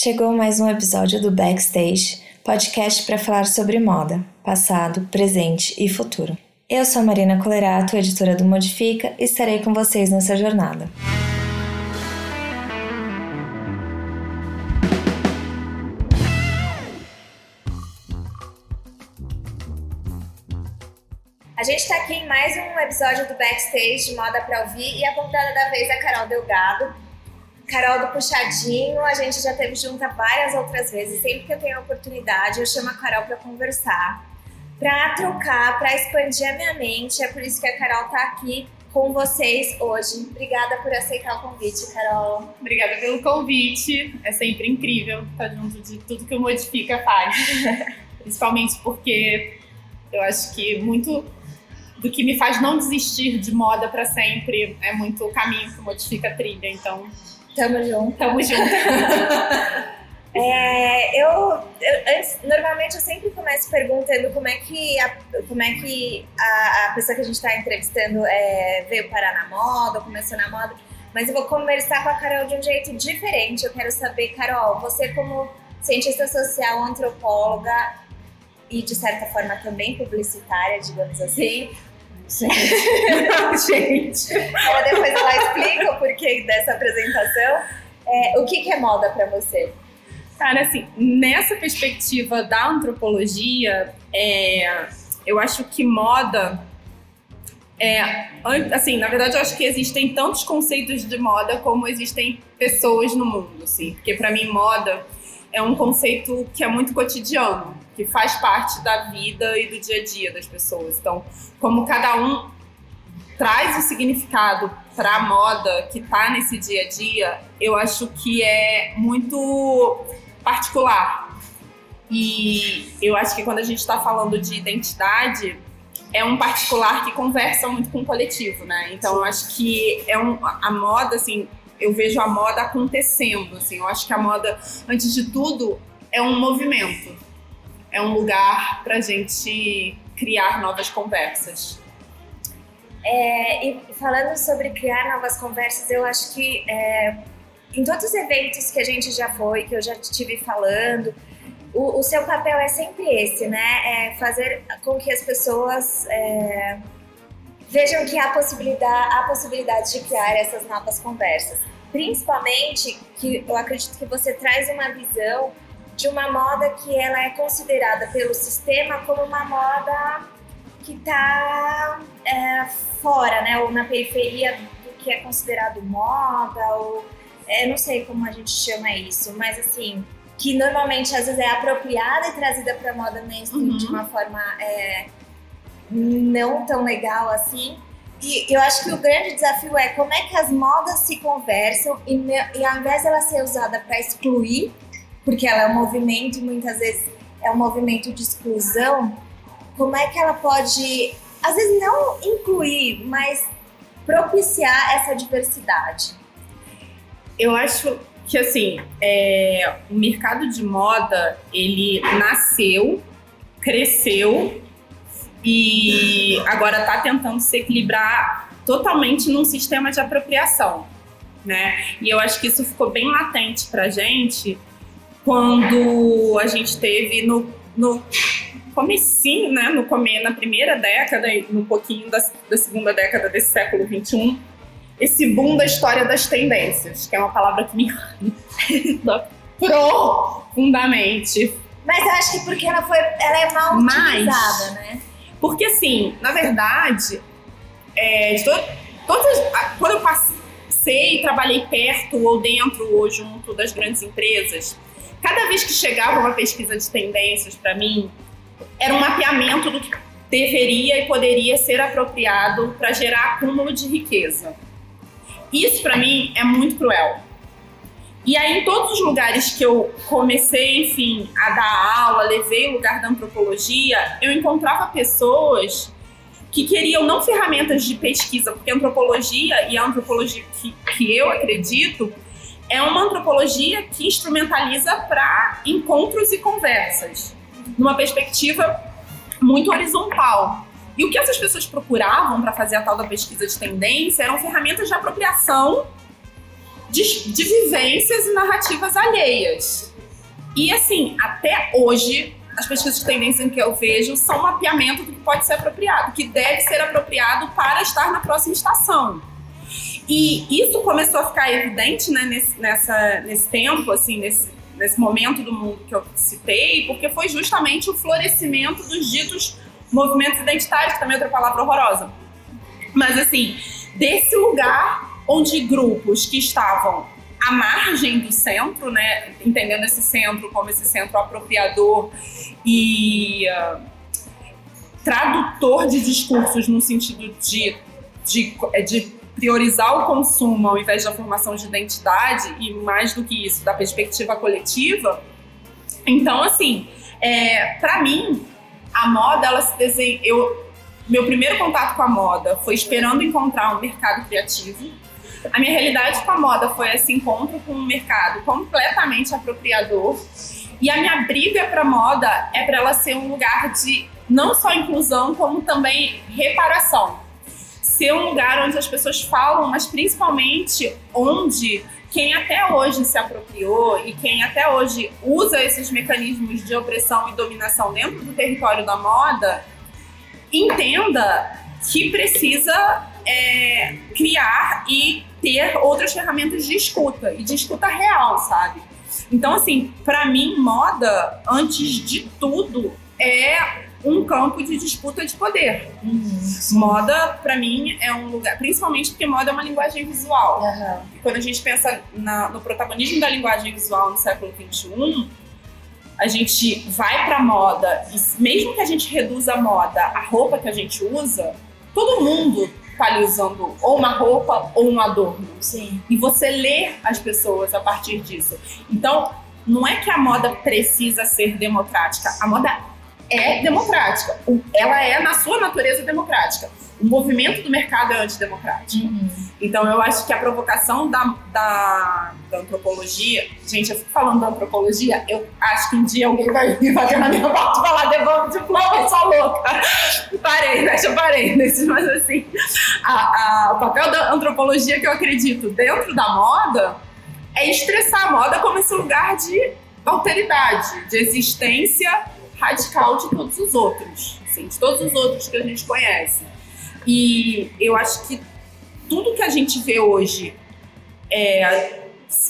Chegou mais um episódio do Backstage, podcast para falar sobre moda, passado, presente e futuro. Eu sou a Marina Colerato, editora do Modifica, e estarei com vocês nessa jornada. A gente está aqui em mais um episódio do Backstage de Moda para Ouvir e a convidada da vez é a Carol Delgado. Carol do Puxadinho, a gente já teve junta várias outras vezes. Sempre que eu tenho a oportunidade, eu chamo a Carol para conversar, para trocar, para expandir a minha mente. É por isso que a Carol está aqui com vocês hoje. Obrigada por aceitar o convite, Carol. Obrigada pelo convite. É sempre incrível estar junto de tudo que o Modifica faz. Principalmente porque eu acho que muito do que me faz não desistir de moda para sempre. É muito o caminho que modifica a trilha, então. Tamo junto. Tamo junto. é, eu, eu, antes, normalmente eu sempre começo perguntando como é que a, como é que a, a pessoa que a gente está entrevistando é, veio parar na moda, começou na moda. Mas eu vou conversar com a Carol de um jeito diferente. Eu quero saber, Carol, você como cientista social, antropóloga e de certa forma também publicitária, digamos assim, Gente. Gente. Ela depois ela explica o porquê dessa apresentação. É, o que, que é moda para você? Cara, assim, nessa perspectiva da antropologia, é, eu acho que moda é, assim, na verdade, eu acho que existem tantos conceitos de moda como existem pessoas no mundo, assim. Porque para mim, moda é um conceito que é muito cotidiano que faz parte da vida e do dia a dia das pessoas. Então, como cada um traz o significado para a moda que está nesse dia a dia, eu acho que é muito particular. E eu acho que quando a gente está falando de identidade, é um particular que conversa muito com o coletivo, né? Então eu acho que é um, a moda, assim, eu vejo a moda acontecendo, assim. Eu acho que a moda, antes de tudo, é um movimento é um lugar para gente criar novas conversas. É, e falando sobre criar novas conversas, eu acho que é, em todos os eventos que a gente já foi, que eu já estive falando, o, o, seu papel é sempre esse, né? É fazer com que as pessoas é, vejam que há possibilidade, há possibilidade de criar essas novas conversas. Principalmente que eu acredito que você traz uma visão de uma moda que ela é considerada pelo sistema como uma moda que está é, fora, né, ou na periferia do que é considerado moda, ou é, não sei como a gente chama isso, mas assim, que normalmente às vezes é apropriada e trazida para a moda mainstream uhum. de uma forma é, não tão legal assim. E eu acho que o grande desafio é como é que as modas se conversam e, e ao invés dela ser usada para excluir porque ela é um movimento e muitas vezes é um movimento de exclusão, como é que ela pode, às vezes não incluir, mas propiciar essa diversidade? Eu acho que assim, é, o mercado de moda ele nasceu, cresceu e agora está tentando se equilibrar totalmente num sistema de apropriação, né? E eu acho que isso ficou bem latente para gente quando a gente teve no, no comecinho, né, no come, na primeira década e no pouquinho da, da segunda década desse século XXI, esse boom da história das tendências, que é uma palavra que me profundamente. Mas eu acho que porque ela foi, ela é mal Mas, utilizada, né? Porque assim, na verdade, é, de to, todas, quando eu passei e trabalhei perto ou dentro ou junto das grandes empresas, Cada vez que chegava uma pesquisa de tendências para mim, era um mapeamento do que deveria e poderia ser apropriado para gerar acúmulo de riqueza. Isso para mim é muito cruel. E aí, em todos os lugares que eu comecei, enfim, a dar aula, levei o lugar da antropologia, eu encontrava pessoas que queriam não ferramentas de pesquisa, porque a antropologia e a antropologia que, que eu acredito é uma antropologia que instrumentaliza para encontros e conversas, numa perspectiva muito horizontal. E o que essas pessoas procuravam para fazer a tal da pesquisa de tendência eram ferramentas de apropriação de, de vivências e narrativas alheias. E assim, até hoje, as pesquisas de tendência que eu vejo são mapeamento do que pode ser apropriado, que deve ser apropriado para estar na próxima estação. E isso começou a ficar evidente né, nesse, nessa, nesse tempo, assim, nesse, nesse momento do mundo que eu citei, porque foi justamente o florescimento dos ditos movimentos identitários, que também é outra palavra horrorosa. Mas, assim, desse lugar onde grupos que estavam à margem do centro, né, entendendo esse centro como esse centro apropriador e uh, tradutor de discursos no sentido de, de, de priorizar o consumo ao invés da formação de identidade e mais do que isso, da perspectiva coletiva. Então, assim, é, para mim, a moda, ela se desenha. Eu, meu primeiro contato com a moda foi esperando encontrar um mercado criativo. A minha realidade com a moda foi esse encontro com um mercado completamente apropriador. E a minha briga para moda é para ela ser um lugar de não só inclusão, como também reparação ser um lugar onde as pessoas falam, mas principalmente onde quem até hoje se apropriou e quem até hoje usa esses mecanismos de opressão e dominação dentro do território da moda entenda que precisa é, criar e ter outras ferramentas de escuta e de escuta real, sabe? Então, assim, para mim, moda, antes de tudo, é um campo de disputa de poder. Uhum. Moda, para mim, é um lugar, principalmente porque moda é uma linguagem visual. Uhum. E quando a gente pensa na, no protagonismo da linguagem visual no século XXI, a gente vai para moda e mesmo que a gente reduza a moda, a roupa que a gente usa, todo mundo tá ali usando ou uma roupa ou um adorno. Sim. E você lê as pessoas a partir disso. Então, não é que a moda precisa ser democrática, a moda é democrática. Ela é, na sua natureza, democrática. O movimento do mercado é antidemocrático. Uhum. Então, eu acho que a provocação da, da, da, antropologia. Gente, eu fico falando da antropologia, eu acho que um dia alguém vai vir bater na minha porta e falar: devolve o diploma, sou louca. Parei, né? Eu parei. Mas, assim, a, a, o papel da antropologia que eu acredito dentro da moda é estressar a moda como esse lugar de alteridade, de existência radical de todos os outros, assim, de todos os outros que a gente conhece. E eu acho que tudo que a gente vê hoje é,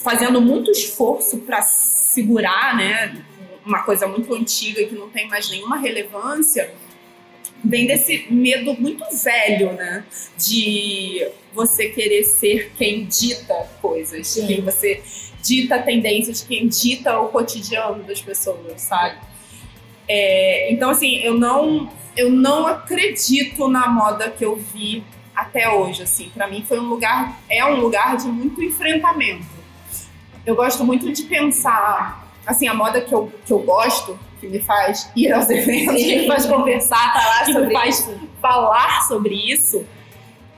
fazendo muito esforço para segurar, né, uma coisa muito antiga que não tem mais nenhuma relevância, vem desse medo muito velho, né, de você querer ser quem dita coisas, Sim. quem você dita tendências, quem dita o cotidiano das pessoas, sabe? É, então, assim, eu não, eu não acredito na moda que eu vi até hoje, assim. Para mim foi um lugar, é um lugar de muito enfrentamento. Eu gosto muito de pensar, assim, a moda que eu, que eu gosto, que me faz ir aos eventos, que me faz conversar, falar que me faz isso. falar sobre isso,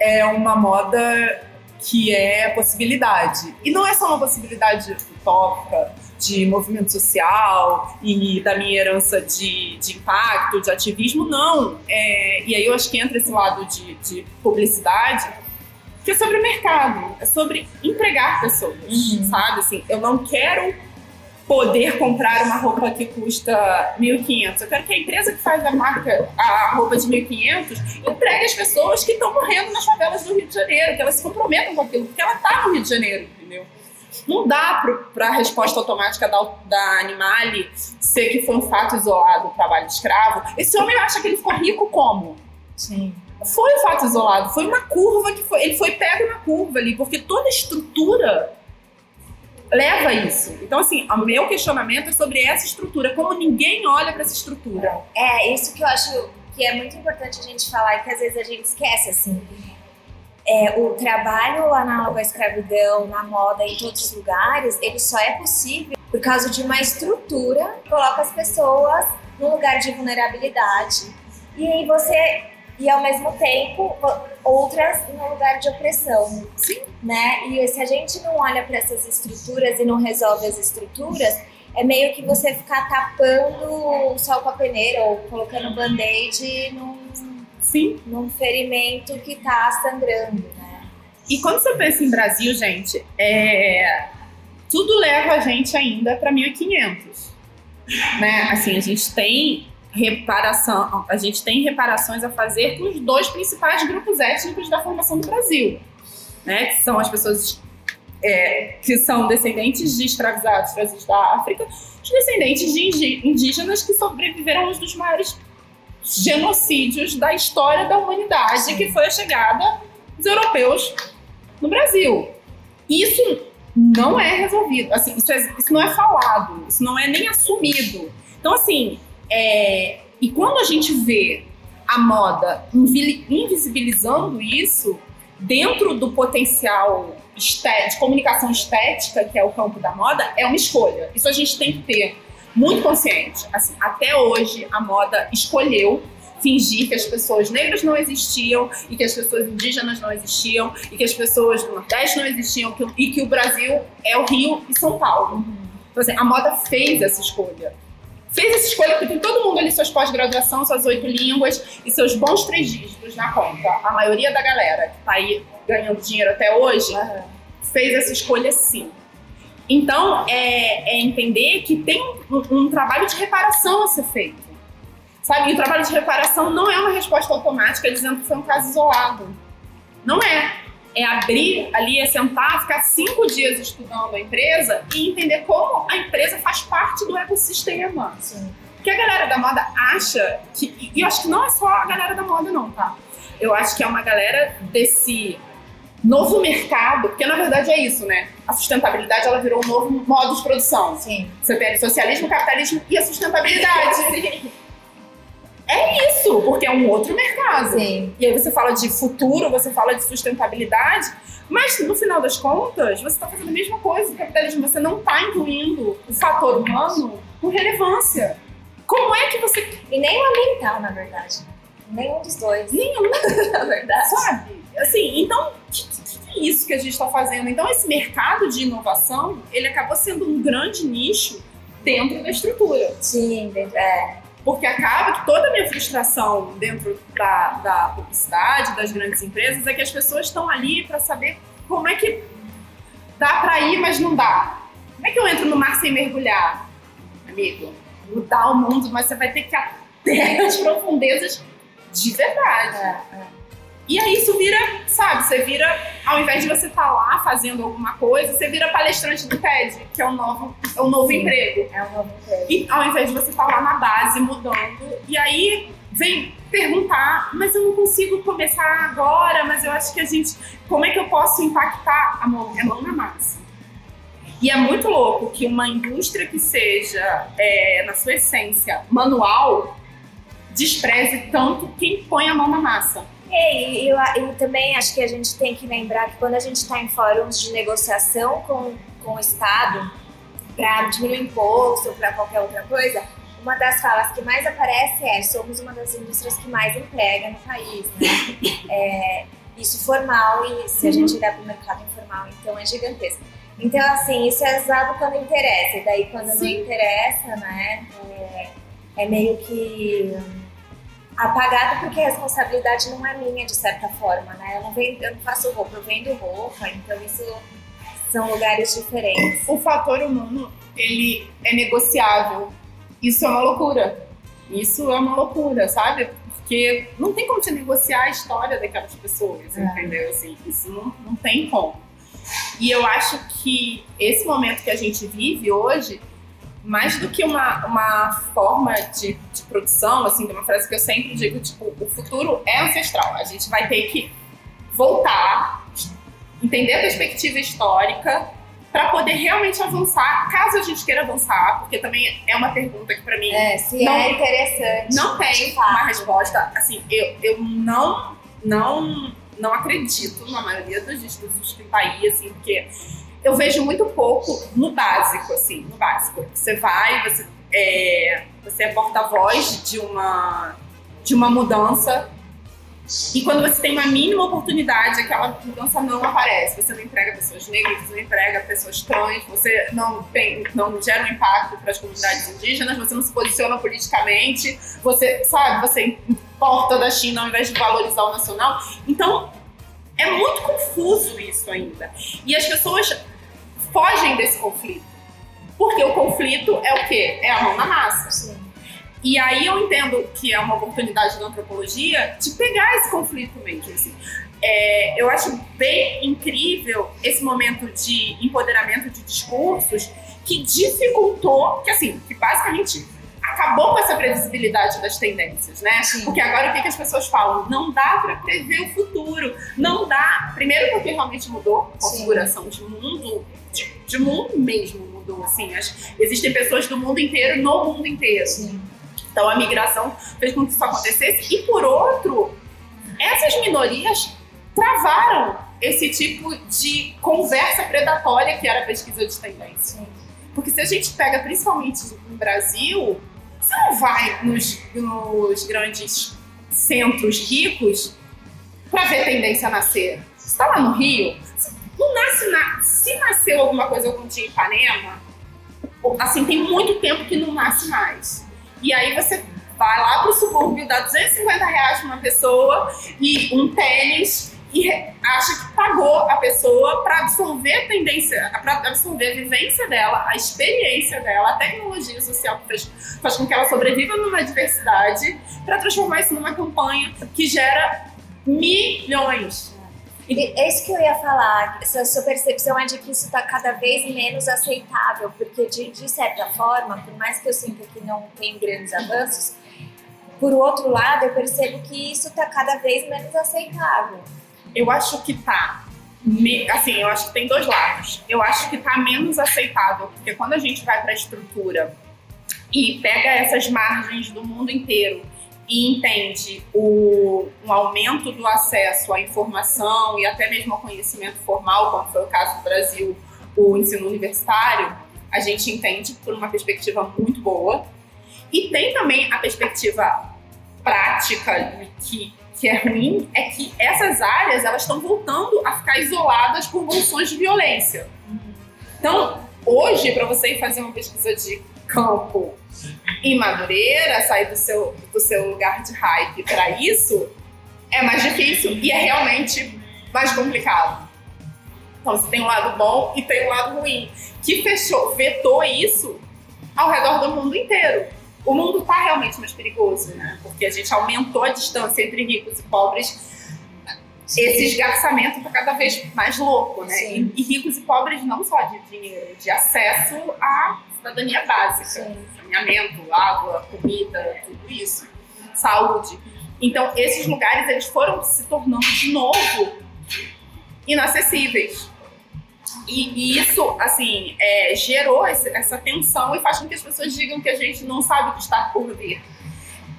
é uma moda que é possibilidade. E não é só uma possibilidade utópica, de movimento social e da minha herança de, de impacto, de ativismo, não. É, e aí eu acho que entra esse lado de, de publicidade, que é sobre o mercado, é sobre empregar pessoas, uhum. sabe? Assim, eu não quero poder comprar uma roupa que custa 1.500. Eu quero que a empresa que faz a marca, a roupa de 1.500, entregue as pessoas que estão morrendo nas favelas do Rio de Janeiro, que elas se comprometam com aquilo, porque ela está no Rio de Janeiro, entendeu? Não dá para a resposta automática da, da Animale ser que foi um fato isolado o trabalho de escravo. Esse homem acha que ele ficou rico como? Sim. Foi um fato isolado, foi uma curva que foi. Ele foi pego na curva ali, porque toda estrutura leva a isso. Então, assim, o meu questionamento é sobre essa estrutura, como ninguém olha para essa estrutura. É, isso que eu acho que é muito importante a gente falar e que às vezes a gente esquece, assim é, o trabalho análogo à escravidão na moda em todos os lugares, ele só é possível por causa de uma estrutura que coloca as pessoas num lugar de vulnerabilidade e aí você e ao mesmo tempo outras num lugar de opressão. Sim. Né? E se a gente não olha para essas estruturas e não resolve as estruturas, é meio que você ficar tapando o sol com a peneira ou colocando band-aid num Sim. num ferimento que está sangrando, né? E quando você pensa em Brasil, gente, é... tudo leva a gente ainda para 1500. Né? Assim, a gente tem reparação, a gente tem reparações a fazer com os dois principais grupos étnicos da formação do Brasil, né? Que são as pessoas é, que são descendentes de escravizados trazidos da África, os descendentes de indígenas que sobreviveram a um dos maiores genocídios da história da humanidade, que foi a chegada dos europeus no Brasil. Isso não é resolvido, assim, isso, é, isso não é falado, isso não é nem assumido. Então, assim, é, e quando a gente vê a moda invisibilizando isso dentro do potencial de comunicação estética, que é o campo da moda, é uma escolha. Isso a gente tem que ter muito consciente. Assim, até hoje, a moda escolheu fingir que as pessoas negras não existiam e que as pessoas indígenas não existiam e que as pessoas do Nordeste não existiam e que o Brasil é o Rio e São Paulo. Então, assim, a moda fez essa escolha. Fez essa escolha porque tem todo mundo ali suas pós-graduação, suas oito línguas e seus bons três dígitos na conta. A maioria da galera que está aí ganhando dinheiro até hoje uhum. fez essa escolha sim. Então, é, é entender que tem um, um, trabalho de reparação a ser feito. Sabe? E o trabalho de reparação não é uma resposta automática dizendo que foi um caso isolado. Não é. É abrir ali, é sentar, ficar cinco dias estudando a empresa e entender como a empresa faz parte do ecossistema. Sim. Porque a galera da moda acha que. E eu acho que não é só a galera da moda, não, tá? Eu acho que é uma galera desse novo mercado, porque na verdade é isso, né? A sustentabilidade ela virou um novo modo de produção. Sim. Você tem socialismo, capitalismo e a sustentabilidade. Sim. É isso, porque é um outro mercado. Sim. E aí você fala de futuro, você fala de sustentabilidade, mas no final das contas, você está fazendo a mesma coisa do capitalismo, você não está incluindo o fator humano com relevância. Como é que você. E nem o ambiental, na verdade. Nenhum dos dois. Nenhum, na verdade. Sabe? Assim, então, que, que é isso que a gente está fazendo? Então, esse mercado de inovação, ele acabou sendo um grande nicho dentro da estrutura. Sim, é. Porque acaba que toda a minha frustração dentro da, da publicidade, das grandes empresas, é que as pessoas estão ali para saber como é que dá para ir, mas não dá. Como é que eu entro no mar sem mergulhar? Amigo, mudar o mundo, mas você vai ter que ir até as profundezas de verdade. É, é. E aí isso vira, sabe, você vira, ao invés de você estar tá lá fazendo alguma coisa, você vira palestrante do TED, que é um novo, é um novo Sim, emprego. É um novo emprego. E ao invés de você estar tá lá na base mudando, e aí vem perguntar, mas eu não consigo começar agora, mas eu acho que a gente, como é que eu posso impactar a mão, a mão na massa? E é muito louco que uma indústria que seja, é, na sua essência, manual, despreze tanto quem põe a mão na massa. E, e, e, também acho que a gente tem que lembrar que quando a gente está em fóruns de negociação com, com o Estado para diminuir o imposto ou para qualquer outra coisa, uma das falas que mais aparece é somos uma das indústrias que mais emprega no país. Né? É, isso formal e se a gente olhar para o mercado informal, então é gigantesco. Então, assim, isso é usado quando interessa, e daí quando Sim. não interessa, né, é, é meio que apagado porque a responsabilidade não é minha de certa forma, né? Eu não, vendo, eu não faço roupa, eu vendo roupa, então isso são lugares diferentes. O fator humano, ele é negociável. Isso é uma loucura. Isso é uma loucura, sabe? Porque não tem como você negociar a história daquelas pessoas, é. entendeu? Assim, isso não, não tem como. E eu acho que esse momento que a gente vive hoje mais do que uma, uma forma de, de produção, assim, tem uma frase que eu sempre digo, tipo, o futuro é ancestral. A gente vai ter que voltar, entender a perspectiva histórica para poder realmente avançar, caso a gente queira avançar, porque também é uma pergunta que para mim é, se não, é interessante. Não tem uma resposta, assim, eu, eu não não não acredito na maioria dos discursos que tá aí, assim, porque eu vejo muito pouco no básico, assim, no básico. Você vai, você é, você é porta-voz de uma, de uma mudança e quando você tem uma mínima oportunidade, aquela mudança não aparece. Você não entrega pessoas negras, você não entrega pessoas trans, você não, tem, não gera um impacto para as comunidades indígenas, você não se posiciona politicamente, você, sabe, você importa da China ao invés de valorizar o nacional. Então, É muito confuso isso ainda. E as pessoas fogem desse conflito. Porque o conflito é o quê? É a mão na massa. Sim. E aí eu entendo que é uma oportunidade da antropologia de pegar esse conflito mesmo. Assim. É, eu acho bem incrível esse momento de empoderamento de discursos que dificultou, que assim, que basicamente acabou com essa previsibilidade das tendências, né? Sim. Porque agora o que, que as pessoas falam? Não dá para prever o futuro, não dá. Primeiro porque realmente mudou a configuração de mundo, de, de, mundo mesmo mudou, assim. existem pessoas do mundo inteiro no mundo inteiro. Sim. Então a migração fez com que isso acontecesse. E por outro, essas minorias travaram esse tipo de conversa predatória que era a pesquisa de tendência. Porque se a gente pega principalmente no Brasil, você não vai nos, nos grandes centros ricos para ver tendência nascer. Você está lá no Rio, não nasce na, se nasceu alguma coisa algum dia em Ipanema, assim, tem muito tempo que não nasce mais. E aí você vai lá pro subúrbio, dá 250 reais pra uma pessoa e um tênis e acha que pagou a pessoa para absorver a tendência, para absorver a vivência dela, a experiência dela, a tecnologia social que faz, faz com que ela sobreviva numa diversidade, para transformar isso numa campanha que gera milhões. É isso que eu ia falar. Essa sua percepção é de que isso está cada vez menos aceitável, porque de, de, certa forma, por mais que eu sinta que não tem grandes avanços, por outro lado, eu percebo que isso está cada vez menos aceitável. Eu acho que tá. Assim, eu acho que tem dois lados. Eu acho que tá menos aceitável, porque quando a gente vai para a estrutura e pega essas margens do mundo inteiro e entende o, um aumento do acesso à informação e até mesmo ao conhecimento formal, como foi o caso do Brasil, o ensino universitário, a gente entende por uma perspectiva muito boa. E tem também a perspectiva prática que, que é ruim, é que essas áreas elas estão voltando a ficar isoladas por bolsões de violência. Então, hoje, para você ir fazer uma pesquisa de campo em Madureira, sair do seu, do seu lugar de hype para isso, é mais difícil e é realmente mais complicado. Então, você tem um lado bom e tem um lado ruim, que fechou, vetou isso ao redor do mundo inteiro. O mundo está realmente mais perigoso, né? Porque a gente aumentou a distância entre ricos e pobres. Sim. Esse esgarçamento está cada vez mais louco, né? E, e, ricos e pobres não só de dinheiro, de acesso à cidadania básica. Sim saneamento, água, comida, tudo isso, saúde. Então, esses lugares eles foram se tornando de novo inacessíveis. E, e isso, assim, é, gerou esse, essa tensão e faz com que as pessoas digam que a gente não sabe o que está por vir.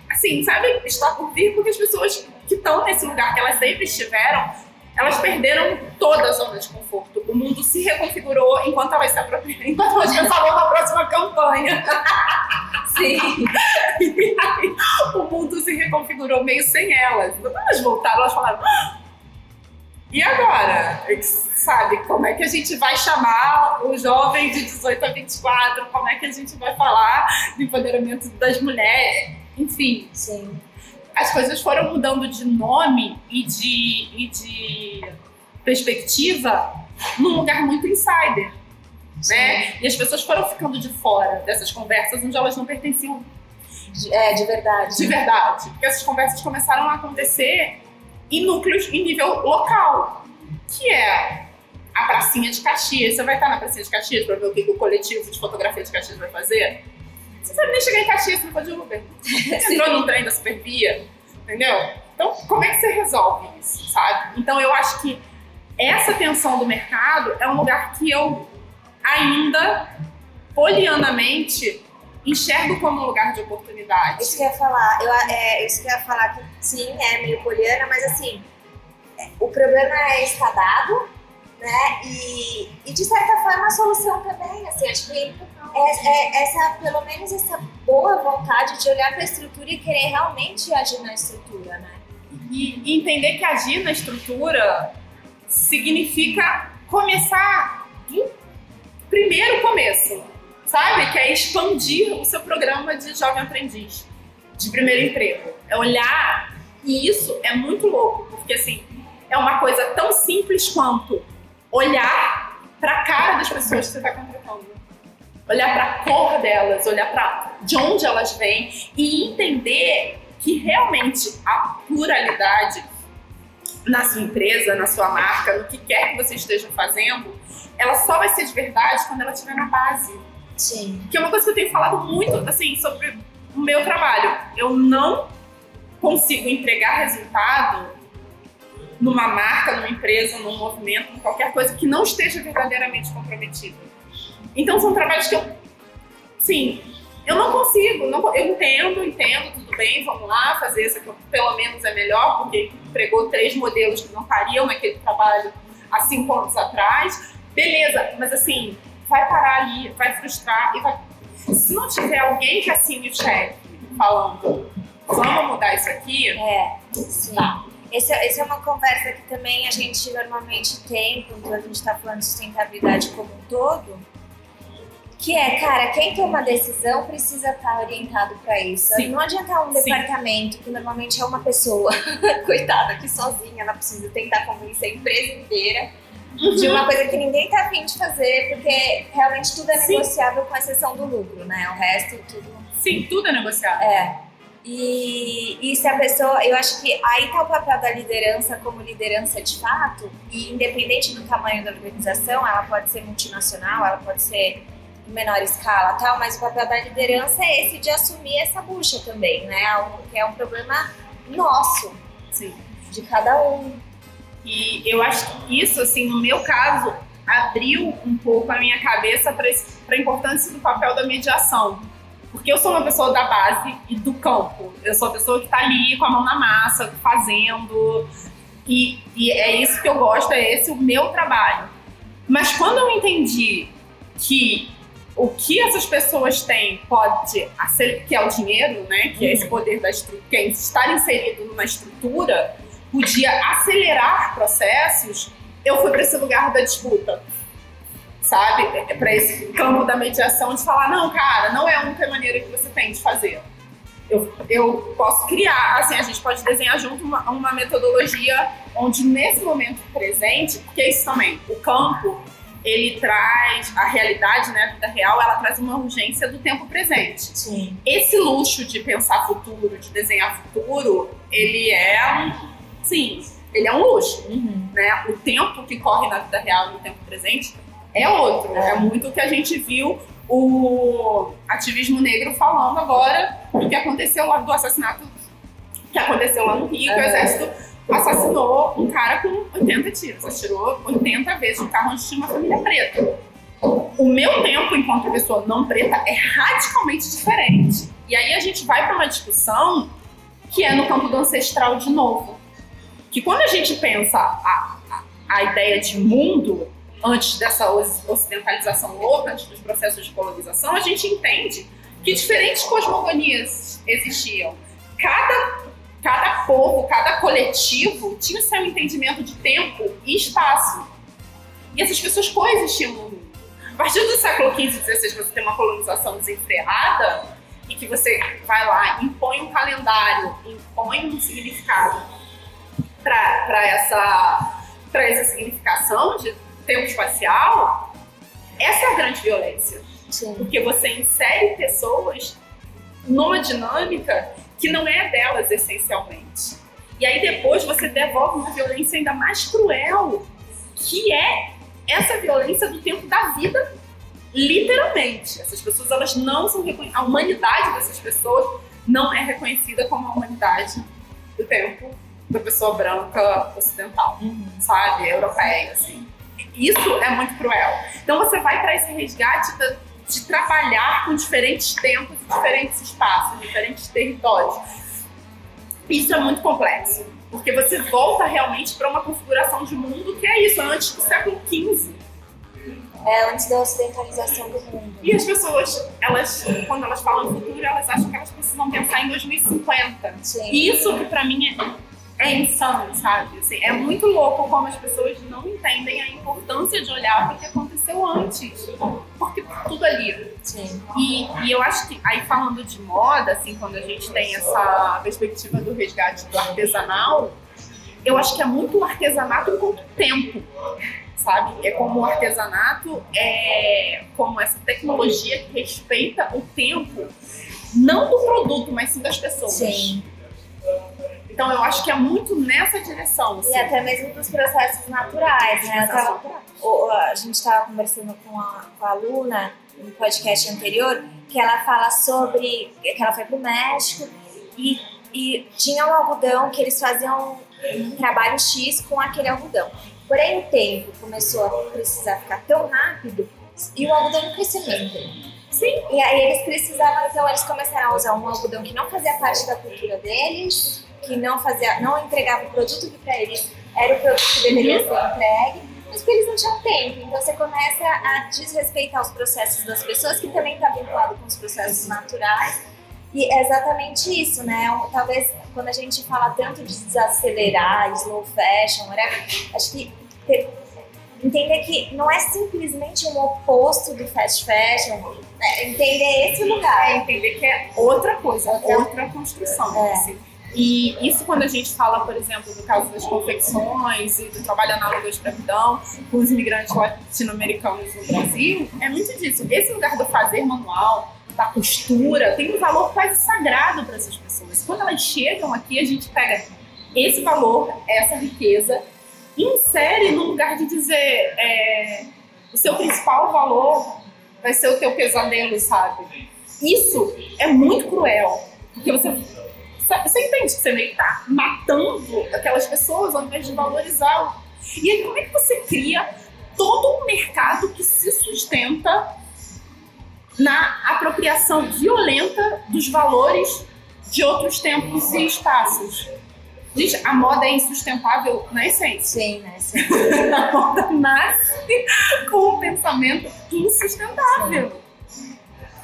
Assim, sabe, está por vir porque as pessoas que estão nesse lugar que elas sempre estiveram elas perderam toda a zona de conforto. O mundo se reconfigurou enquanto elas se apropriaram, enquanto elas pensavam na próxima campanha. Sim. E aí, o mundo se reconfigurou meio sem elas. Quando elas voltaram, elas falaram. E agora? Sabe, como é que a gente vai chamar o jovem de 18 a 24? Como é que a gente vai falar do empoderamento das mulheres? Enfim. Sim as coisas foram mudando de nome e de, e de perspectiva num lugar muito insider. Né? E as pessoas foram ficando de fora dessas conversas onde elas não pertenciam. É, de verdade. De verdade. Porque essas conversas começaram a acontecer em núcleos em nível local, que é a pracinha de Caxias. Você vai estar na pracinha de Caxias para ver o que o coletivo de fotografia de Caxias vai fazer? Você sabe nem chegar em Caxias, você não pode Uber. Você entrou num trem da Supervia, entendeu? Então, como é que você resolve isso, sabe? Então, eu acho que essa tensão do mercado é um lugar que eu ainda, polianamente, enxergo como um lugar de oportunidade. Isso que eu ia falar, eu, é, isso que eu ia falar que sim, é meio poliana, mas assim, o problema é está dado, né? E, e de certa forma a solução também, assim, acho que é, é, essa, pelo menos essa boa vontade de olhar para a estrutura e querer realmente agir na estrutura, né? E, e entender que agir na estrutura significa começar do primeiro começo, sabe? Que é expandir o seu programa de jovem aprendiz, de primeiro emprego. É olhar, e isso é muito louco, porque assim, é uma coisa tão simples quanto olhar para a cara das pessoas que você está contratando. Olhar para a cor delas, olhar para de onde elas vêm e entender que realmente a pluralidade na sua empresa, na sua marca, no que quer que você esteja fazendo, ela só vai ser de verdade quando ela estiver na base. Sim. Que é uma coisa que eu tenho falado muito, assim, sobre o meu trabalho. Eu não consigo entregar resultado numa marca, numa empresa, num movimento, em qualquer coisa que não esteja verdadeiramente comprometida. Então são trabalhos que eu, sim, eu não consigo, não, eu entendo, entendo, tudo bem, vamos lá fazer isso aqui, pelo menos é melhor, porque empregou três modelos que não fariam naquele trabalho há cinco anos atrás. Beleza, mas assim, vai parar ali, vai frustrar e vai. Se não tiver alguém que assine o cheque falando, vamos mudar isso aqui. É, sim. Tá. Esse, esse é uma conversa que também a gente normalmente tem quando a gente está falando de sustentabilidade como um todo que é, cara, quem toma decisão precisa estar tá orientado para isso. Sim. Não adianta um Sim. departamento que normalmente é uma pessoa, coitada, que sozinha, ela precisa tentar convencer a empresa inteira uhum. de uma coisa que ninguém tá afim de fazer, porque realmente tudo é Sim. negociável com exceção do lucro, né? O resto, tudo. Sim, tudo é negociável. É. E, e se a pessoa, eu acho que aí tá o papel da liderança como liderança de fato, e independente do tamanho da organização, ela pode ser multinacional, ela pode ser menor escala tal, mas o papel da liderança é esse de assumir essa bucha também, né? Que é um problema nosso, Sim. de cada um. E eu acho que isso, assim, no meu caso, abriu um pouco a minha cabeça para a importância do papel da mediação. Porque eu sou uma pessoa da base e do campo. Eu sou a pessoa que está ali com a mão na massa, fazendo. E, e é isso que eu gosto, é esse o meu trabalho. Mas quando eu entendi que o que essas pessoas têm pode que é o dinheiro, né? Que é esse uhum. poder da estrutura, que é estar inserido numa estrutura, podia acelerar processos. Eu fui para esse lugar da disputa, sabe? Para esse campo da mediação de falar, não, cara, não é a única maneira que você tem de fazer. Eu, eu posso criar, assim, a gente pode desenhar junto uma, uma metodologia onde nesse momento presente, porque é isso também, o campo ele traz a realidade, né, a vida real, ela traz uma urgência do tempo presente. Sim. Esse luxo de pensar futuro, de desenhar futuro, ele é um, sim, ele é um luxo, uhum. né? O tempo que corre na vida real e no tempo presente é outro. É, é muito o que a gente viu o ativismo negro falando agora do que aconteceu lá do assassinato que aconteceu lá no Rio, que o exército assassinou um cara com 80 tiros. Atirou 80 vezes no carro onde tinha uma família preta. O meu tempo enquanto pessoa não preta é radicalmente diferente. E aí a gente vai para uma discussão que é no campo do ancestral de novo. Que quando a gente pensa a, a, a ideia de mundo antes dessa ocidentalização louca, antes dos processos de colonização, a gente entende que diferentes cosmogonias existiam. Cada cada povo, cada coletivo tinha o seu entendimento de tempo e espaço. E essas pessoas coexistiam no mundo. A partir do século XV e XVI, você tem uma colonização desenfreada e que você vai lá, impõe um calendário, impõe um significado para essa, essa significação de tempo espacial, essa é a grande violência. Sim. Porque você insere pessoas numa dinâmica que não é delas essencialmente. E aí depois você devolve uma violência ainda mais cruel, que é essa violência do tempo da vida, literalmente. Essas pessoas elas não são reconhecidas, a humanidade dessas pessoas não é reconhecida como a humanidade do tempo da pessoa branca ocidental, uhum. sabe, europeia, assim. Isso é muito cruel. Então você vai para esse resgate da, de trabalhar com diferentes tempos, diferentes espaços, diferentes territórios. Isso é muito complexo, porque você volta realmente para uma configuração de mundo que é isso, antes do século XV. É, antes da ocidentalização do mundo. E as pessoas, elas, quando elas falam futuro, elas acham que elas precisam pensar em 2050. Sim. Isso que para mim é é insano, sabe? Assim, é muito louco como as pessoas não entendem a importância de olhar para o que aconteceu antes. Porque tudo ali. Sim. E, e eu acho que, aí falando de moda, assim, quando a gente tem essa perspectiva do resgate do artesanal, eu acho que é muito o artesanato enquanto tempo, sabe? É como o artesanato, é como essa tecnologia que respeita o tempo, não do produto, mas sim das pessoas. Sim. Então eu acho que é muito nessa direção. Assim. E até mesmo dos processos naturais, né? Tava, o, a gente estava conversando com a, com a Luna no podcast anterior, que ela fala sobre que ela foi para o México e, e tinha um algodão que eles faziam um trabalho X com aquele algodão. Porém, o tempo começou a precisar ficar tão rápido e o algodão não muito. Sim. E aí eles precisavam, então eles começaram a usar um algodão que não fazia parte da cultura deles, que não fazia, não entregava o produto que para eles era o produto que deveria ser entregue, mas porque eles não tinham tempo. Então você começa a desrespeitar os processos das pessoas, que também está vinculado com os processos naturais. E é exatamente isso, né? Talvez quando a gente fala tanto de desacelerar, slow fashion, whatever, acho que ter, entender que não é simplesmente um oposto do fast fashion, é entender esse lugar. É entender que é outra coisa, outra, outra construção. É. Assim. E isso quando a gente fala, por exemplo, do caso das confecções e do trabalho análogo à escravidão com os imigrantes latino-americanos no Brasil, é muito disso. Esse lugar do fazer manual, da costura, tem um valor quase sagrado para essas pessoas. Quando elas chegam aqui, a gente pega esse valor, essa riqueza, e insere no lugar de dizer é, o seu principal valor vai ser o teu pesadelo, sabe? Isso é muito cruel, porque você você entende que você meio que tá matando aquelas pessoas ao invés de valorizar. E aí, como é que você cria todo um mercado que se sustenta na apropriação violenta dos valores de outros tempos e espaços. Gente, a moda é insustentável na essência. Sim, na essência. a moda nasce com um pensamento insustentável. Sim.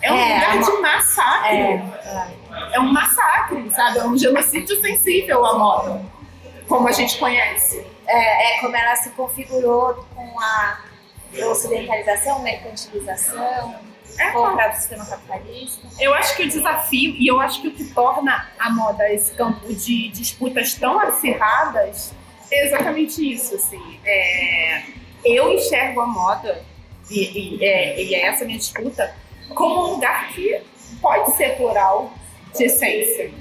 É um é, lugar de massacre. É, é. é um massacre, sabe? É um genocídio sensível à moda, como a gente conhece. É, é como ela se configurou com a ocidentalização, mercantilização é, para o sistema capitalista? Eu acho que o desafio, e eu acho que o que torna a moda esse campo de disputas tão acirradas é exatamente isso. Assim. É, eu enxergo a moda, e, e, é, e é essa minha disputa, como um lugar que pode ser plural de essência,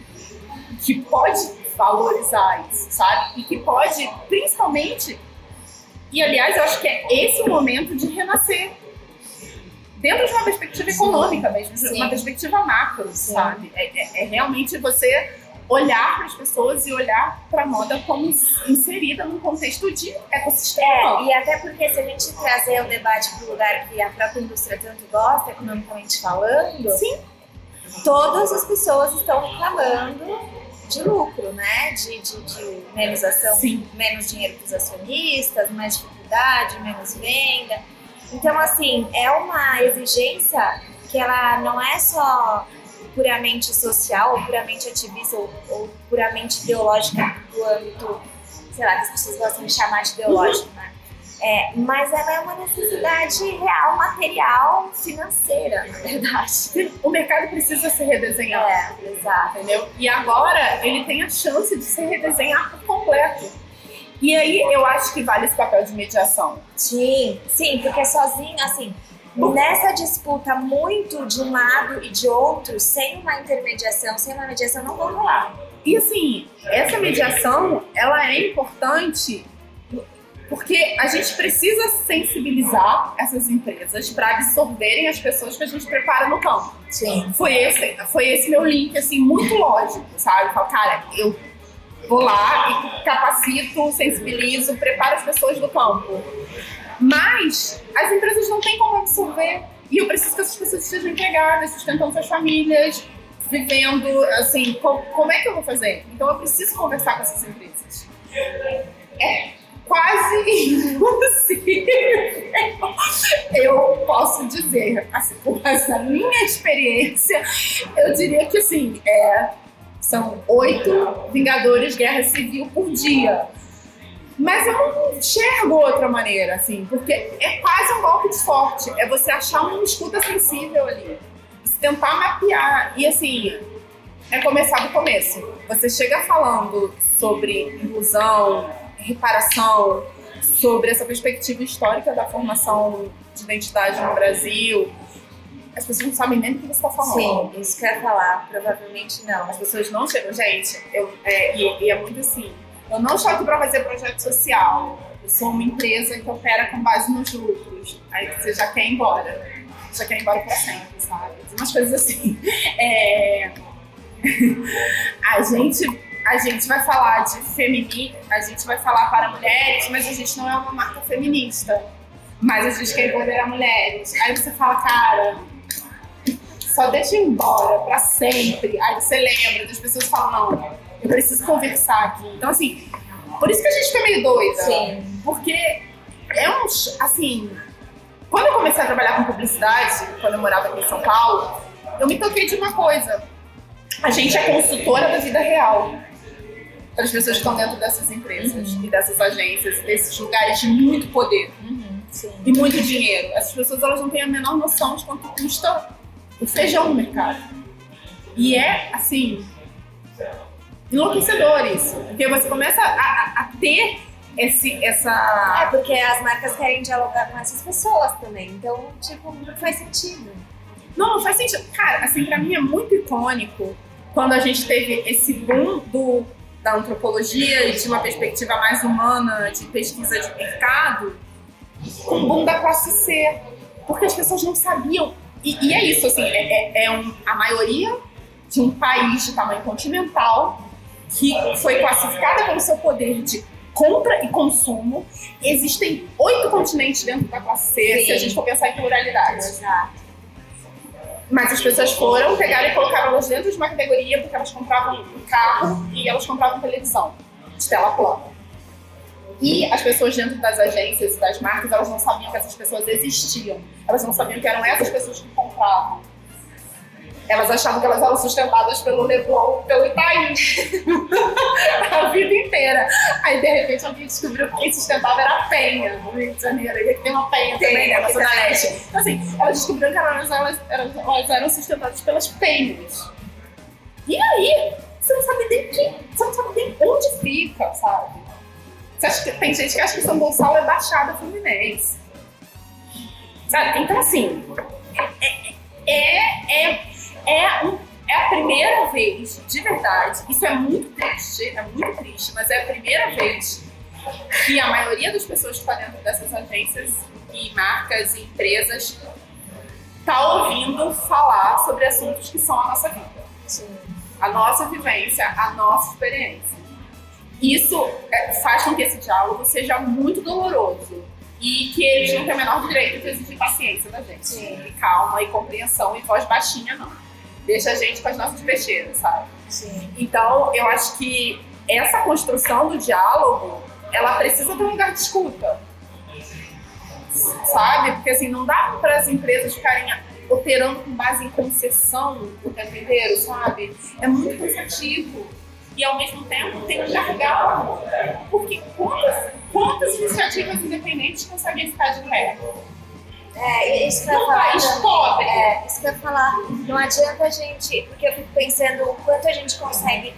que pode valorizar isso, sabe? E que pode, principalmente, e aliás, eu acho que é esse o momento de renascer dentro de uma perspectiva econômica mesmo, uma perspectiva macro, Sim. sabe? É, é, é, realmente você olhar para as pessoas e olhar para a moda como inserida num contexto de ecossistema. É, e até porque se a gente trazer o debate para o lugar que a própria indústria tanto gosta, economicamente falando, Sim. todas as pessoas estão reclamando de lucro, né? De, de, de menos ação, Sim. menos dinheiro para os acionistas, mais dificuldade, menos venda. Então, assim, é uma exigência que ela não é só puramente social, ou puramente ativista, ou, ou puramente ideológica do âmbito, sei lá, que as pessoas gostam de chamar de ideológico, né? É, mas ela é uma necessidade real, material, financeira, na verdade. O mercado precisa ser redesenhado. É, exato. Entendeu? E agora ele tem a chance de se redesenhar por completo. E aí eu acho que vale esse papel de mediação. Sim, sim, porque sozinho, assim, nessa disputa muito de um lado e de outro, sem uma intermediação, sem uma mediação, não vão rolar. E assim, essa mediação, ela é importante porque a gente precisa sensibilizar essas empresas para absorverem as pessoas que a gente prepara no campo. Sim. Foi esse, foi esse meu link, assim, muito lógico, sabe? Falo, cara, eu vou lá e capacito, sensibilizo, preparo as pessoas do campo. Mas as empresas não têm como absorver. E eu preciso que essas pessoas estejam empregadas, sustentando suas famílias, vivendo, assim, como, como é que eu vou fazer? Então eu preciso conversar com essas empresas. É quase impossível. Eu posso dizer, assim, por essa minha experiência, eu diria que assim, é são oito Vingadores Guerra Civil por dia. Mas eu não enxergo outra maneira, assim, porque é quase um golpe de sorte. É você achar uma escuta sensível ali. Tentar mapear. E assim, é começar do começo. Você chega falando sobre inclusão, reparação, sobre essa perspectiva histórica da formação de identidade no Brasil. As pessoas não sabem nem do que você está falando. Sim, isso que eu ia falar. Provavelmente não. As pessoas não chegam. Gente, eu, é, e, e é muito assim. Eu não estou aqui para fazer projeto social. Eu sou uma empresa que opera com base nos lucros. Aí você já quer ir embora. Já quer ir embora para sempre, sabe? Umas coisas assim. É... a gente a gente vai falar de feminino, a gente vai falar para mulheres, mas a gente não é uma marca feminista. Mas a gente quer empoderar mulheres. Aí você fala, cara, só deixa embora para sempre. Aí você lembra, as pessoas falam, não, eu preciso conversar aqui. Então, assim, por isso que a gente fica meio doida. Sim. Porque é um, assim, quando eu comecei a trabalhar com publicidade, quando eu morava aqui em São Paulo, eu me toquei de uma coisa. A gente é consultora da vida real para as pessoas que estão dentro dessas empresas uhum. e dessas agências, desses lugares de muito poder uhum, e muito dinheiro. Essas pessoas elas não têm a menor noção de quanto custa o feijão no mercado. E é, assim, enlouquecedor isso. Porque você começa a, a, a ter esse, essa. É, porque as marcas querem dialogar com essas pessoas também. Então, tipo, não faz sentido. Não, não faz sentido. Cara, assim, pra mim é muito icônico quando a gente teve esse boom do da antropologia e de uma perspectiva mais humana de pesquisa de mercado, com o boom da classe C. Porque as pessoas não sabiam. E, e é isso, assim, é, é, é um, a maioria de um país de tamanho continental que foi classificada pelo seu poder de compra e consumo. Existem oito continentes dentro da classe C, Sim. se a gente for pensar em pluralidade. Exato. Mas as pessoas foram, pegaram e colocaram elas dentro de uma categoria porque elas compravam um carro e elas compravam televisão de tela plana. E as pessoas dentro das agências e das marcas, elas não sabiam que essas pessoas existiam. Elas não sabiam que eram essas pessoas que compravam. Elas achavam que elas eram sustentadas pelo Leblon, pelo Itaim. a vida inteira. Aí, de repente, alguém descobriu que quem sustentava era a Penha, no Rio de Janeiro. E aqui tem uma Penha também, né, na Zona Leste. Então, assim, elas descobriram que elas, elas, elas, elas eram sustentadas pelas penhas. E aí? Você não sabe nem quem, você não sabe nem onde fica, sabe? Você acha que, tem gente que acha que São Gonçalo é Baixada Fluminense. Sabe? Então, assim, é, é, é é, um, é a primeira vez, de verdade, isso é muito triste, é muito triste, mas é a primeira vez que a maioria das pessoas que estão dentro dessas agências e marcas e empresas está ouvindo falar sobre assuntos que são a nossa vida. Sim. A nossa vivência, a nossa experiência. Isso é, faz com que esse diálogo seja muito doloroso e que eles não têm o menor direito de exigir paciência da gente. Sim. E calma e compreensão e voz baixinha, não deixa a gente com as nossas besteiras, sabe? Sim. Então, eu acho que essa construção do diálogo, ela precisa ter um lugar de escuta. Sabe? Porque assim, não dá para as empresas ficarem operando com base em concessão o tempo inteiro, sabe? É muito cansativo. E ao mesmo tempo tem um gargalo. Porque quantas, quantas iniciativas independentes conseguem ficar de pé? É, isso que eu ia falar. pobre. É, isso que eu ia falar. Não adianta a gente, porque eu fico pensando o quanto a gente consegue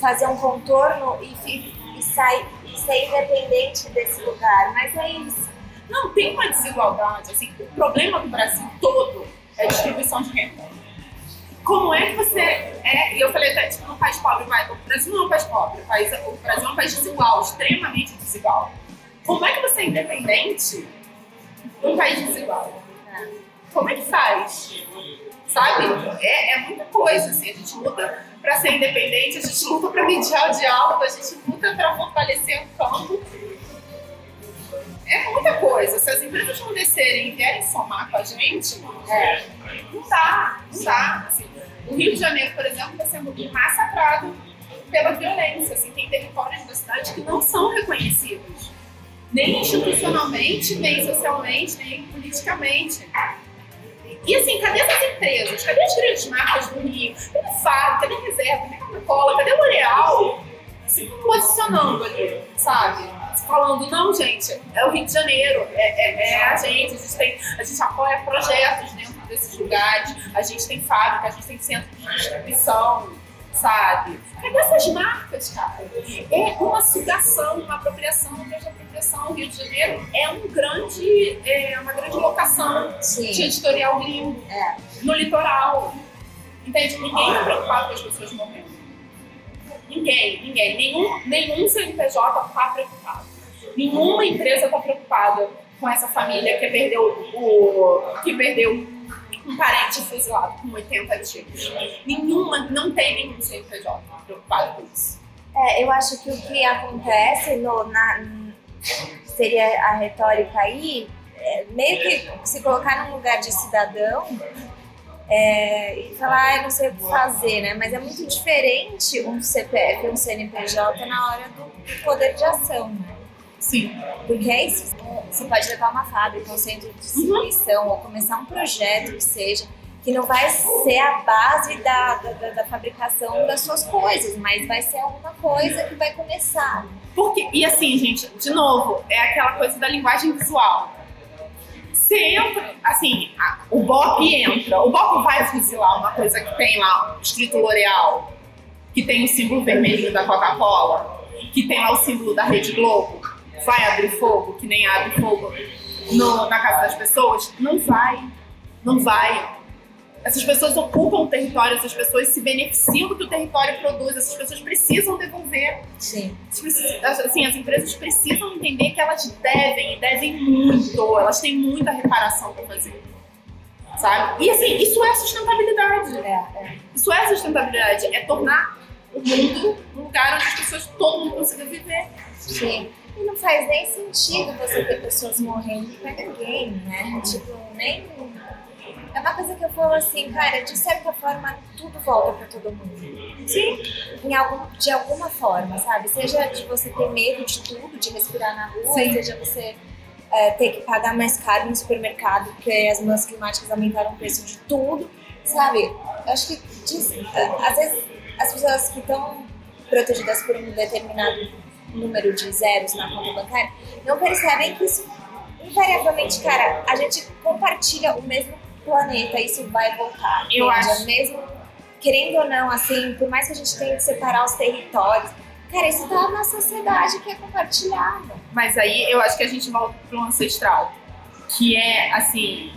fazer um contorno e, e, e, sair, e ser independente desse lugar, mas é isso. Não, tem uma desigualdade, assim, o problema do Brasil todo é a distribuição de renda. Como é que você é, e eu falei até, tipo, no país pobre, vai, o Brasil não é um país pobre, o, país, o Brasil é um país desigual, extremamente desigual. Como é que você é independente um país desigual. Como é que faz? Sabe? É, é muita coisa, assim. A gente luta para ser independente, a gente luta para mediar o diálogo, a gente luta para fortalecer o campo. É muita coisa. Se as empresas não descerem e vierem somar com a gente, é, não dá, não dá. Assim, o Rio de Janeiro, por exemplo, está sendo massacrado pela violência. Assim, tem territórios da cidade que não são reconhecidos nem institucionalmente, nem socialmente, nem politicamente. E assim, cadê essas empresas? Cadê as grandes marcas do Rio? Cadê o Fábio? Cadê a Reserva? Cadê a Coca-Cola? Cadê o L'Oreal? Se posicionando ali, sabe? Falando, não, gente, é o Rio de Janeiro, é, é, é a gente, a gente, tem, a gente apoia projetos dentro desses lugares, a gente tem fábrica, a gente tem centro de distribuição, sabe? Cadê essas marcas, cara? É uma sugação, uma apropriação, uma apropriação. O Rio de Janeiro é um grande, é uma grande locação Sim. de editorial gringo É. no litoral. Entende? Ninguém está preocupado com as pessoas morrendo. Ninguém, ninguém. Nenhum, nenhum CNPJ está preocupado. Nenhuma empresa está preocupada com essa família que perdeu o. que perdeu um parente fuzilado com 80 tiros. Nenhuma, não tem nenhum CNPJ preocupado com isso. É, eu acho que o que acontece no, na, seria a retórica aí, é, meio que se colocar num lugar de cidadão é, e falar, ah, eu não sei o que fazer, né? Mas é muito diferente um CPF e um CNPJ na hora do, do poder de ação, né? Sim. Porque é isso, você pode levar uma fábrica, um centro de distribuição, ou começar um projeto que seja, que não vai ser a base da, da, da- fabricação das suas coisas, mas vai ser alguma coisa que vai começar. Porque, e assim, gente, de novo, é aquela coisa da linguagem visual. Você entra, assim, a- o BOP entra, o BOP vai fuzilar uma coisa que tem lá, escrito L'Oreal, que tem o símbolo vermelhinho da Coca-Cola, que tem lá o símbolo da Rede Globo, vai abrir fogo, que nem abre fogo no- na casa das pessoas? Não vai. Não vai. Essas pessoas ocupam o território, essas pessoas se beneficiam do que o território produz, essas pessoas precisam devolver. Sim. Assim, as empresas precisam entender que elas devem, e devem muito, elas têm muita reparação para fazer. Sabe? E assim, isso é sustentabilidade. É, é. Isso é sustentabilidade. É tornar o mundo um lugar onde as pessoas, todo mundo consiga viver. Sim. E não faz nem sentido você ter pessoas morrendo pra ninguém, né? Tipo, nem. É uma coisa que eu falo assim, cara, de certa forma tudo volta pra todo mundo. Sim. Em algum, de alguma forma, sabe? Seja de você ter medo de tudo, de respirar na rua, Sim. seja você é, ter que pagar mais caro no supermercado, porque as mudanças climáticas aumentaram o preço de tudo, sabe? Eu acho que diz- é, às vezes as pessoas que estão protegidas por um determinado número de zeros na conta bancária não percebem que isso invariavelmente, cara, a gente compartilha o mesmo planeta, isso vai voltar. Eu entende? acho. Mesmo querendo ou não, assim, por mais que a gente tenha que separar os territórios, cara, isso tá na sociedade que é compartilhada. Mas aí eu acho que a gente volta pro ancestral, que é assim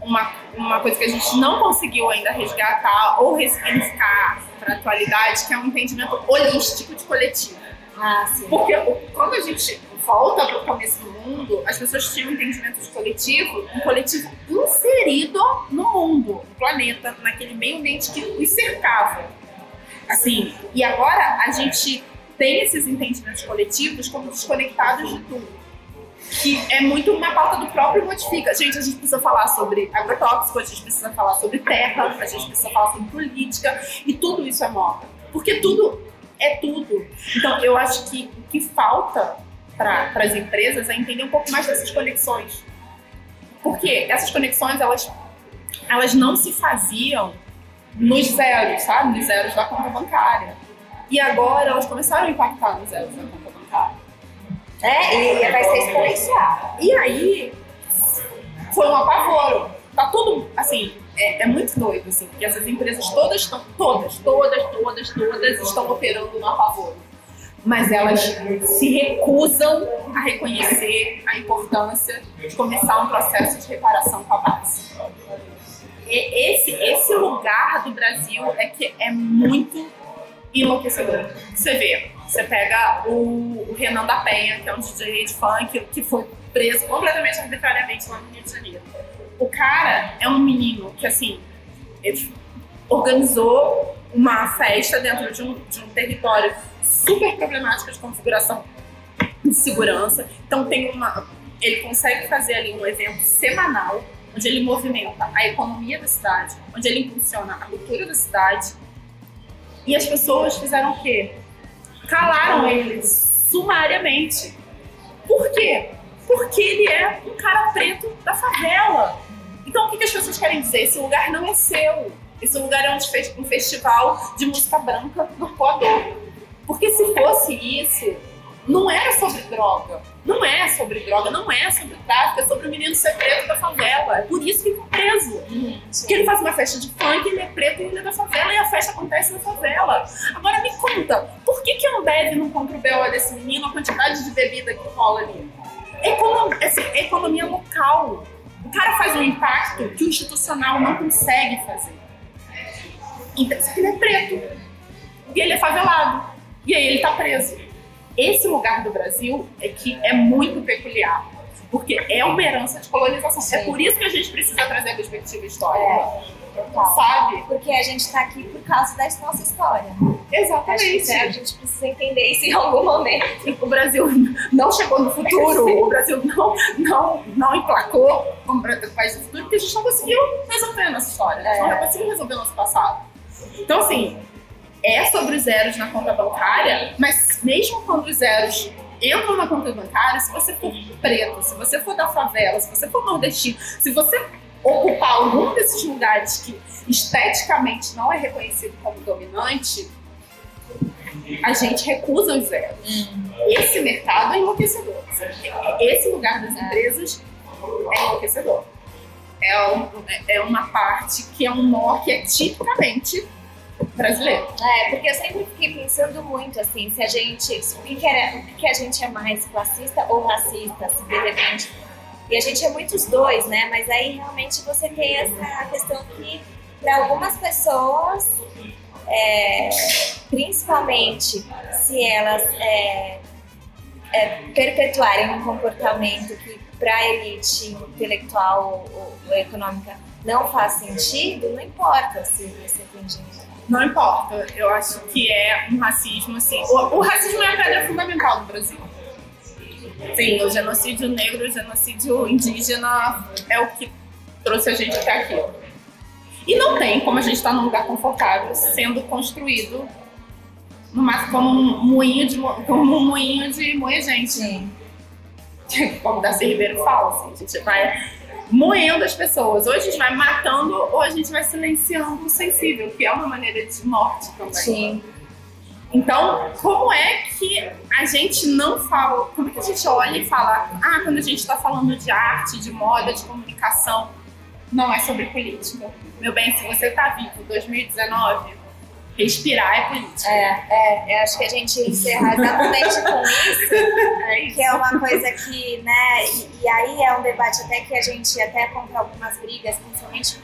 uma, uma coisa que a gente não conseguiu ainda resgatar ou ressignificar para a atualidade, que é um entendimento holístico de coletivo. Ah, sim. Porque quando a gente volta para o começo do mundo, as pessoas tinham um entendimento de coletivo, um coletivo inserido no mundo, no planeta, naquele meio ambiente que os cercava. Assim, e agora a gente tem esses entendimentos coletivos como desconectados de tudo. Que é muito uma pauta do próprio modifica. Gente, a gente precisa falar sobre agrotóxico, a gente precisa falar sobre terra, a gente precisa falar sobre política, e tudo isso é moda. Porque tudo é tudo. Então, eu acho que o que falta para as empresas é entender um pouco mais dessas conexões. Porque essas conexões, elas, elas não se faziam nos zeros, sabe? Nos zeros da conta bancária. E agora elas começaram a impactar nos zeros da conta bancária. É, e vai ser exponencial. E aí foi um apavoro. Tá tudo, assim, é, é muito doido, assim, porque essas empresas todas estão, todas, todas, todas, todas estão operando no apavoro. Mas elas se recusam a reconhecer a importância de começar um processo de reparação com a base. E esse, esse lugar do Brasil é que é muito enlouquecedor. Você vê, você pega o, o Renan da Penha, que é um DJ de funk, que foi preso completamente arbitrariamente lá no Rio de Janeiro. O cara é um menino que, assim, organizou uma festa dentro de um, de um território super problemático de configuração de segurança. Então tem uma. Ele consegue fazer ali um evento semanal, onde ele movimenta a economia da cidade, onde ele impulsiona a cultura da cidade. E as pessoas fizeram o quê? Calaram ele sumariamente. Por quê? Porque ele é um cara preto da favela. Então o que, que as pessoas querem dizer? Esse lugar não é seu. Esse lugar é um, um festival de música branca no Equador. Porque se fosse isso, não era sobre droga. Não é sobre droga, não é sobre tráfico, é sobre o menino ser preto da favela. É por isso que ele tá preso. Porque ele faz uma festa de funk, ele é preto e ele é da favela, e a festa acontece na favela. deve não compra o BO desse menino, a quantidade de bebida que rola ali. Econom, assim, economia local. O cara faz um impacto que o institucional não consegue fazer. Então, só que ele é preto. E ele é favelado. E aí ele tá preso. Esse lugar do Brasil é que é muito peculiar. Porque é uma herança de colonização. Sim. É por isso que a gente precisa trazer a perspectiva histórica. É, total. Sabe? Porque a gente tá aqui por causa da nossa história. Acho que Exatamente. a gente precisa entender isso em algum momento. o Brasil não chegou no futuro, o Brasil não, não, não emplacou como país do futuro, porque a gente não conseguiu resolver a nossa história, a gente É. não conseguiu resolver o nosso passado. Então, assim, é sobre os zeros na conta bancária, mas mesmo quando os zeros entram na conta bancária, se você for preto, se você for da favela, se você for nordestino, se você ocupar algum desses lugares que esteticamente não é reconhecido como dominante, a gente recusa os zeros. Esse mercado é enlouquecedor. Esse lugar das empresas é enlouquecedor. É, um- é uma parte que é um nó que é tipicamente brasileiro. É, porque eu sempre fiquei pensando muito assim, se a gente. O que, que, era, o que, que a gente é mais classista ou racista, se de repente. E a gente é muitos dois, né? Mas aí realmente você tem essa questão que, para algumas pessoas, é, principalmente se elas é, é, perpetuarem um comportamento que para a elite intelectual ou, ou econômica não faz sentido, não importa se você tem dinheiro. Não importa. Eu acho que é um racismo, assim. O, o racismo é a pedra fundamental do Brasil. Sim, o genocídio negro, o genocídio indígena é o que trouxe a gente até aqui. E não tem como a gente estar num lugar confortável sendo construído numa, como um moinho de, mo- como um moinho de moer gente. Sim. como Darcy Ribeiro fala, assim, a gente vai moendo as pessoas. Ou a gente vai matando, ou a gente vai silenciando o sensível, que é uma maneira de morte também. Sim. Então, como é que a gente não fala, como é que a gente olha e fala, ah, quando a gente está falando de arte, de moda, de comunicação, não é sobre política. Meu bem, se você tá vivo em 2019, respirar é política. É, é, eu acho que a gente encerra exatamente com isso, É isso. que é uma coisa que, né, e, e aí é um debate até que a gente até compra algumas brigas, principalmente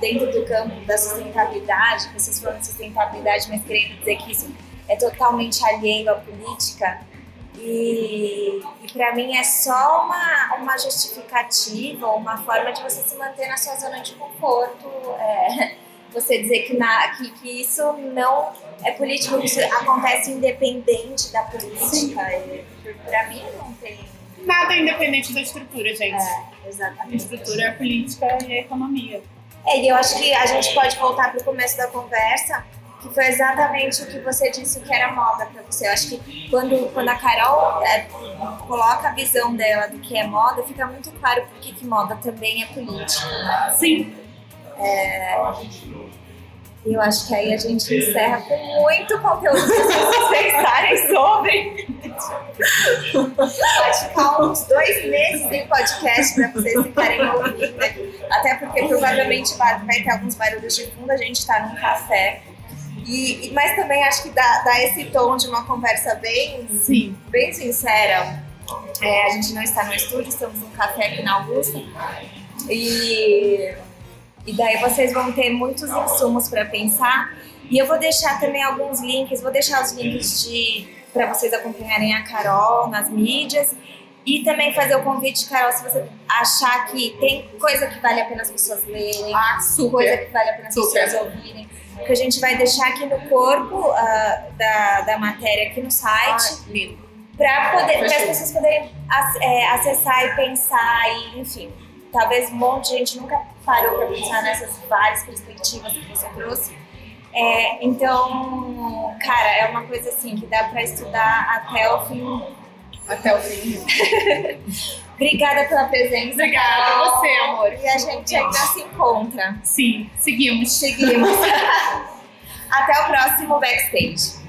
dentro do campo da sustentabilidade, vocês falam de sustentabilidade, mas querendo dizer que isso é totalmente alheio à política. E, e para mim é só uma, uma justificativa, uma forma de você se manter na sua zona de conforto. é, você dizer que, na, que, que isso não é político, que isso acontece independente da política. Pra mim não tem. Nada é independente da estrutura, gente. É, A exatamente. estrutura é a política e a economia. É, e eu acho que a gente pode voltar para o começo da conversa, que foi exatamente o que você disse que era moda para você. Eu acho que quando, quando a Carol é, coloca a visão dela do que é moda, fica muito claro por que moda também é política. Né? Sim. E eu acho que aí a gente encerra com muito conteúdo para vocês pensarem sobre. Pode ficar uns dois meses em podcast para vocês ficarem ouvindo. Até porque provavelmente vai, vai ter alguns barulhos de fundo, a gente está num café. E- mas também acho que dá, dá esse tom de uma conversa bem, Sim. bem sincera. É, a gente não está no estúdio, estamos num café aqui na Augusta. E, e daí vocês vão ter muitos insumos para pensar. E eu vou deixar também alguns links, vou deixar os links de para vocês acompanharem a Carol nas mídias. E também fazer o convite, Carol, se você achar que tem coisa que vale a pena as pessoas lerem, Ah, coisa que vale a pena as Super. pessoas ouvirem, que a gente vai deixar aqui no corpo ah, da, da matéria aqui no site Ah, para poder para as pessoas poderem é, acessar e pensar e enfim talvez um monte de gente nunca parou para pensar nessas várias perspectivas que você trouxe É, então cara é uma coisa assim que dá para estudar até o fim Até o fim. obrigada pela presença Obrigada a você, amor. e a gente ainda se encontra Sim, seguimos. seguimos até o próximo backstage